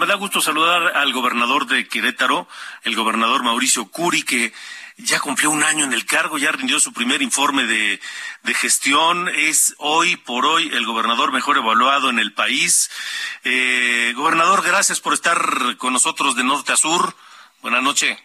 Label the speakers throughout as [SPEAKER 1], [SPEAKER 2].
[SPEAKER 1] Me da gusto saludar al gobernador de Querétaro, el gobernador Mauricio Curi, que ya cumplió un año en el cargo, ya rindió su primer informe de, de gestión, es hoy por hoy el gobernador mejor evaluado en el país. Eh, gobernador, gracias por estar con nosotros de norte a sur. Buenas noches.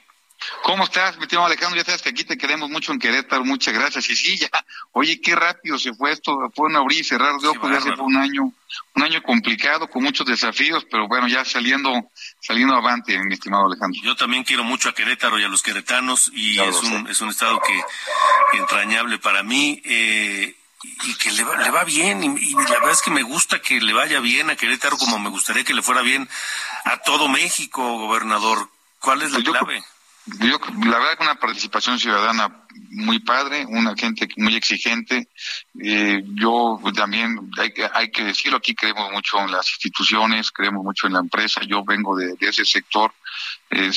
[SPEAKER 2] ¿Cómo estás, mi estimado Alejandro? Ya sabes que aquí te queremos mucho en Querétaro, muchas gracias. Y sí, ya, oye, qué rápido se fue esto, fue un abrir y cerrar de ojos, ya se fue un año, un año complicado, con muchos desafíos, pero bueno, ya saliendo, saliendo avante, mi estimado Alejandro.
[SPEAKER 1] Yo también quiero mucho a Querétaro y a los queretanos, y es un, es un estado que entrañable para mí. Eh, y que le va, le va bien y, y, la verdad es que me gusta que le vaya bien a Querétaro como me gustaría que le fuera bien a todo México, gobernador. ¿Cuál es la
[SPEAKER 2] Pues
[SPEAKER 1] clave?
[SPEAKER 2] Yo, la verdad que una participación ciudadana muy padre, una gente muy exigente. Eh, yo también, hay que, hay que decirlo, aquí creemos mucho en las instituciones, creemos mucho en la empresa. Yo vengo de, de ese sector eh,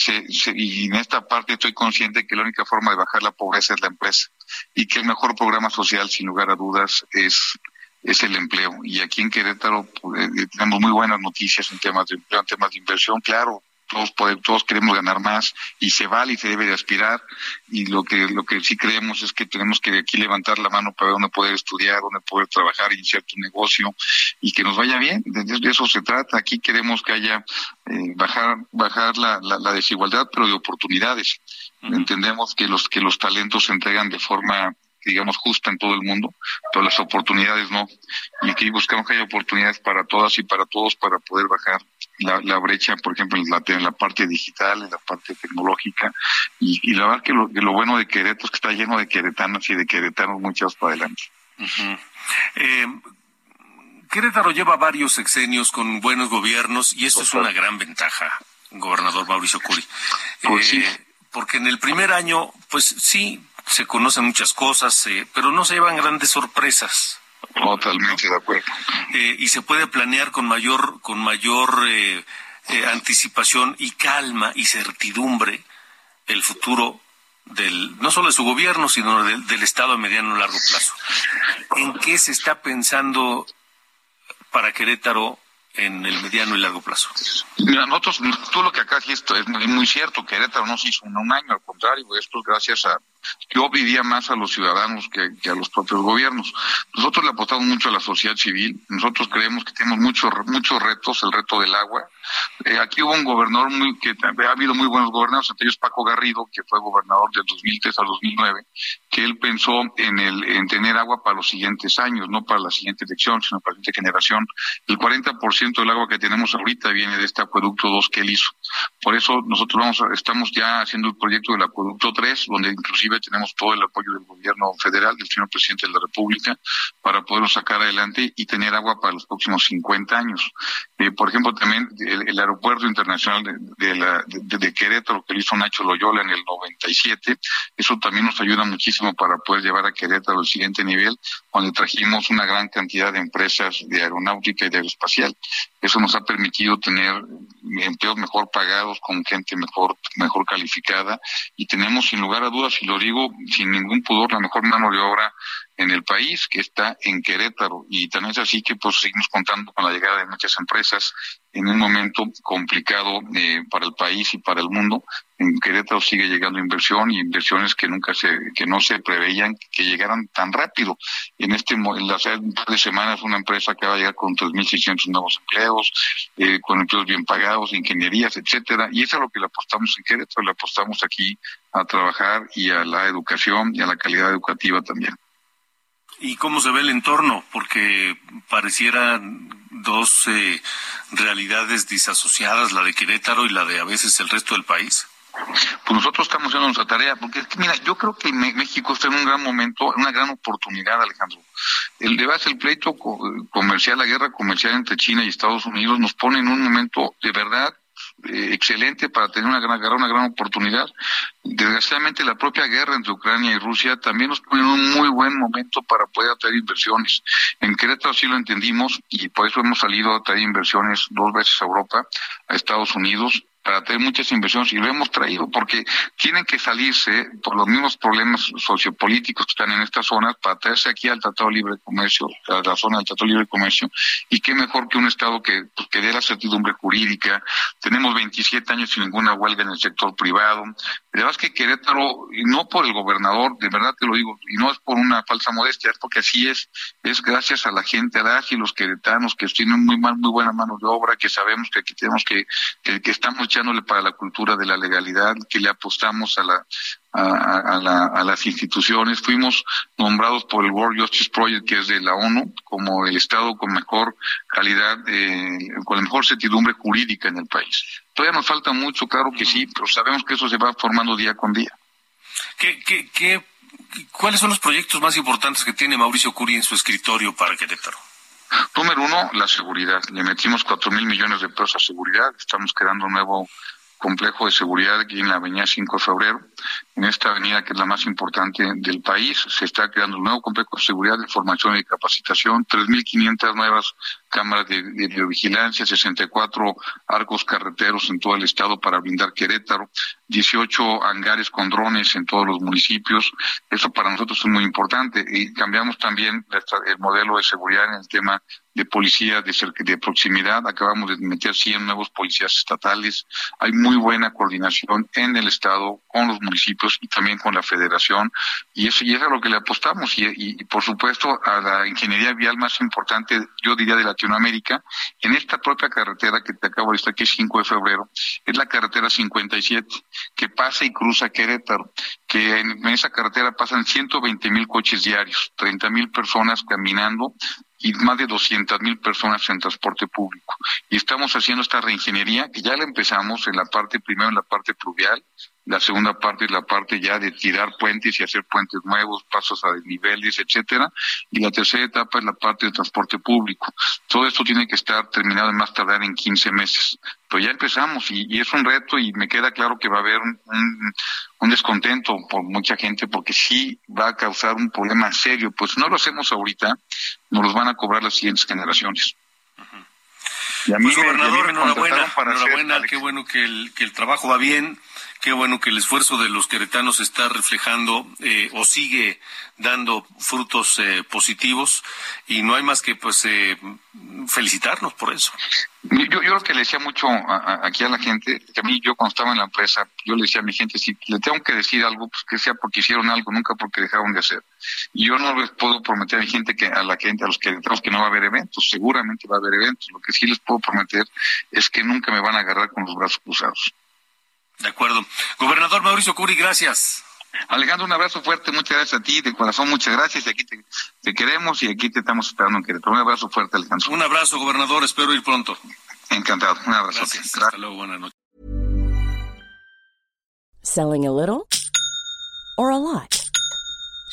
[SPEAKER 2] y en esta parte estoy consciente que la única forma de bajar la pobreza es la empresa y que el mejor programa social, sin lugar a dudas, es es el empleo. Y aquí en Querétaro pues, eh, tenemos muy buenas noticias en temas de empleo, en temas de inversión, claro. Todos, podemos- todos queremos ganar más y se vale y se debe de aspirar y lo que lo que sí creemos es que tenemos que aquí levantar la mano para donde poder estudiar, donde poder trabajar, iniciar tu negocio y que nos vaya bien. De, de eso se trata. Aquí queremos que haya eh, bajar bajar la, la, la desigualdad, pero de oportunidades. Entendemos que los que los talentos se entregan de forma digamos justa en todo el mundo, pero las oportunidades no. Y aquí buscamos que haya oportunidades para todas y para todos para poder bajar la, la brecha, por ejemplo, en la, en la parte digital, en la parte tecnológica. Y, y la verdad que lo, que lo bueno de Querétaro es que está lleno de queretanos y de queretanos muchos para adelante.
[SPEAKER 1] Eh, Querétaro lleva varios sexenios con buenos gobiernos y eso es una gran ventaja, gobernador Mauricio Curi.
[SPEAKER 2] Pues sí.
[SPEAKER 1] Porque en el primer año, pues sí, se conocen muchas cosas, eh, pero no se llevan grandes sorpresas.
[SPEAKER 2] Totalmente de acuerdo.
[SPEAKER 1] Eh, y se puede planear con mayor, con mayor eh, eh, anticipación y calma y certidumbre el futuro del, no solo de su gobierno, sino del, del Estado a mediano y largo plazo. ¿En qué se está pensando para Querétaro en el mediano y largo plazo?
[SPEAKER 2] Mira, nosotros, tú lo que acá esto es muy, muy cierto, Querétaro no se hizo en un año, al contrario, esto es gracias a, yo diría más a los ciudadanos que, a los propios gobiernos. Nosotros le apostamos mucho a la sociedad civil, nosotros creemos que tenemos muchos muchos retos, el reto del agua. Eh, aquí hubo un gobernador muy, que ha habido muy buenos gobernadores, entre ellos Paco Garrido, que fue gobernador del 2003 al 2009, que él pensó en el en tener agua para los siguientes años, no para la siguiente elección, sino para la siguiente generación. El 40% del agua que tenemos ahorita viene de este acueducto 2 que él hizo. Por eso nosotros vamos estamos ya haciendo el proyecto del acueducto 3, donde inclusive tenemos todo el apoyo del gobierno federal, del señor presidente de la República, para poderlo sacar adelante y tener agua para los próximos 50 años. Eh, por ejemplo, también el, aeropuerto internacional de, de la, de Querétaro, que lo hizo Nacho Loyola en el 97, eso también nos ayuda muchísimo para poder llevar a Querétaro al siguiente nivel, donde trajimos una gran cantidad de empresas de aeronáutica y de aeroespacial. Eso nos ha permitido tener empleos mejor pagados, con gente mejor, mejor calificada, y tenemos sin lugar a dudas, y lo digo sin ningún pudor, la mejor mano de obra en el país, que está en Querétaro. Y también es así que pues seguimos contando con la llegada de muchas empresas en un momento complicado eh, para el país y para el mundo. En Querétaro sigue llegando inversión y inversiones que nunca se, que no se preveían que llegaran tan rápido. En este, en las de semanas una empresa acaba de llegar con 3.600 nuevos empleos, eh, con empleos bien pagados, ingenierías, etcétera. Y eso es lo que le apostamos en Querétaro, le apostamos aquí a trabajar y a la educación y a la calidad educativa también.
[SPEAKER 1] ¿Y cómo se ve el entorno? Porque parecieran dos eh, realidades disasociadas, la de Querétaro y la de a veces el resto del país.
[SPEAKER 2] Pues nosotros estamos haciendo nuestra tarea, porque mira, yo creo que México está en un gran momento, una gran oportunidad, Alejandro. El debate, el pleito comercial, la guerra comercial entre China y Estados Unidos nos pone en un momento de verdad eh, excelente para tener una gran, una gran oportunidad. Desgraciadamente la propia guerra entre Ucrania y Rusia también nos pone en un muy buen momento para poder atraer inversiones. En Querétaro sí lo entendimos y por eso hemos salido a traer inversiones dos veces a Europa, a Estados Unidos para tener muchas inversiones y lo hemos traído porque tienen que salirse por los mismos problemas sociopolíticos que están en estas zonas para traerse aquí al Tratado Libre de Comercio, a la zona del Tratado Libre de Comercio y qué mejor que un Estado que, pues, que dé la certidumbre jurídica. Tenemos 27 años sin ninguna huelga en el sector privado. De verdad es que Querétaro, y no por el gobernador, de verdad te lo digo, y no es por una falsa modestia, es porque así es, es gracias a la gente, y los queretanos que tienen muy mal, muy buena mano de obra, que sabemos que aquí tenemos que, que, que estamos para la cultura de la legalidad, que le apostamos a la a, la, a, las instituciones. Fuimos nombrados por el World Justice Project, que es de la ONU, como el Estado con mejor calidad, eh, con la mejor certidumbre jurídica en el país. Todavía nos falta mucho, claro que sí, pero sabemos que eso se va formando día con día.
[SPEAKER 1] ¿Qué, qué, qué, ¿Cuáles son los proyectos más importantes que tiene Mauricio Curi en su escritorio para Querétaro?
[SPEAKER 2] Número uno, la seguridad. Le metimos cuatro mil millones de pesos a seguridad. Estamos creando un nuevo complejo de seguridad aquí en la avenida 5 de febrero. En esta avenida que es la más importante del país, se está creando un nuevo complejo de seguridad, de formación y capacitación, 3.500 nuevas cámaras de, de, biovigilancia, 64 arcos carreteros en todo el estado para blindar Querétaro, 18 hangares con drones en todos los municipios. Eso para nosotros es muy importante. Y cambiamos también el modelo de seguridad en el tema de policía de, de proximidad. Acabamos de meter 100 nuevos policías estatales. Hay muy buena coordinación en el Estado con los municipios y también con la Federación. Y eso y es a lo que le apostamos. Y, por supuesto a la ingeniería vial más importante, yo diría, de Latinoamérica. En esta propia carretera que te acabo de estar, que es 5 de febrero, es la carretera 57, que pasa y cruza Querétaro. Que en, en esa carretera pasan 120 mil coches diarios, 30 mil personas caminando y más de 200 mil personas en transporte público. Y estamos haciendo esta reingeniería que ya la empezamos en la parte, primero en la parte pluvial, la segunda parte es la parte ya de tirar puentes y hacer puentes nuevos, pasos a desniveles, etcétera. Y la tercera etapa es la parte de transporte público. Todo esto tiene que estar terminado en más tardar en 15 meses. Pero ya empezamos y, es un reto y me queda claro que va a haber un, un, descontento por mucha gente porque sí va a causar un problema serio. Pues no lo hacemos ahorita, nos los van a cobrar las siguientes generaciones.
[SPEAKER 1] Y a mí pues, gobernador, enhorabuena, enhorabuena, qué bueno que el, que el trabajo va bien Qué bueno que el esfuerzo de los queretanos está reflejando eh, o sigue dando frutos eh, positivos y no hay más que pues eh, felicitarnos por eso.
[SPEAKER 2] Yo, yo lo que le decía mucho aquí a la gente, que a mí yo cuando estaba en la empresa, yo le decía a mi gente, si le tengo que decir algo, pues que sea porque hicieron algo, nunca porque dejaron de hacer. Y yo no les puedo prometer a mi gente que a la gente, a los queretanos que no va a haber eventos, seguramente va a haber eventos. Lo que sí les puedo prometer es que nunca me van a agarrar con los brazos cruzados.
[SPEAKER 1] De acuerdo. Gobernador Mauricio Curi, gracias.
[SPEAKER 2] Alejandro, un abrazo fuerte, muchas gracias a ti, de corazón, muchas gracias, y aquí te, queremos y aquí te estamos esperando en Querétaro. Un abrazo fuerte, Alejandro.
[SPEAKER 1] Un abrazo, gobernador, espero ir pronto.
[SPEAKER 2] Encantado, un abrazo.
[SPEAKER 1] Gracias, hasta luego, buenas noches.
[SPEAKER 3] Selling a little or a lot?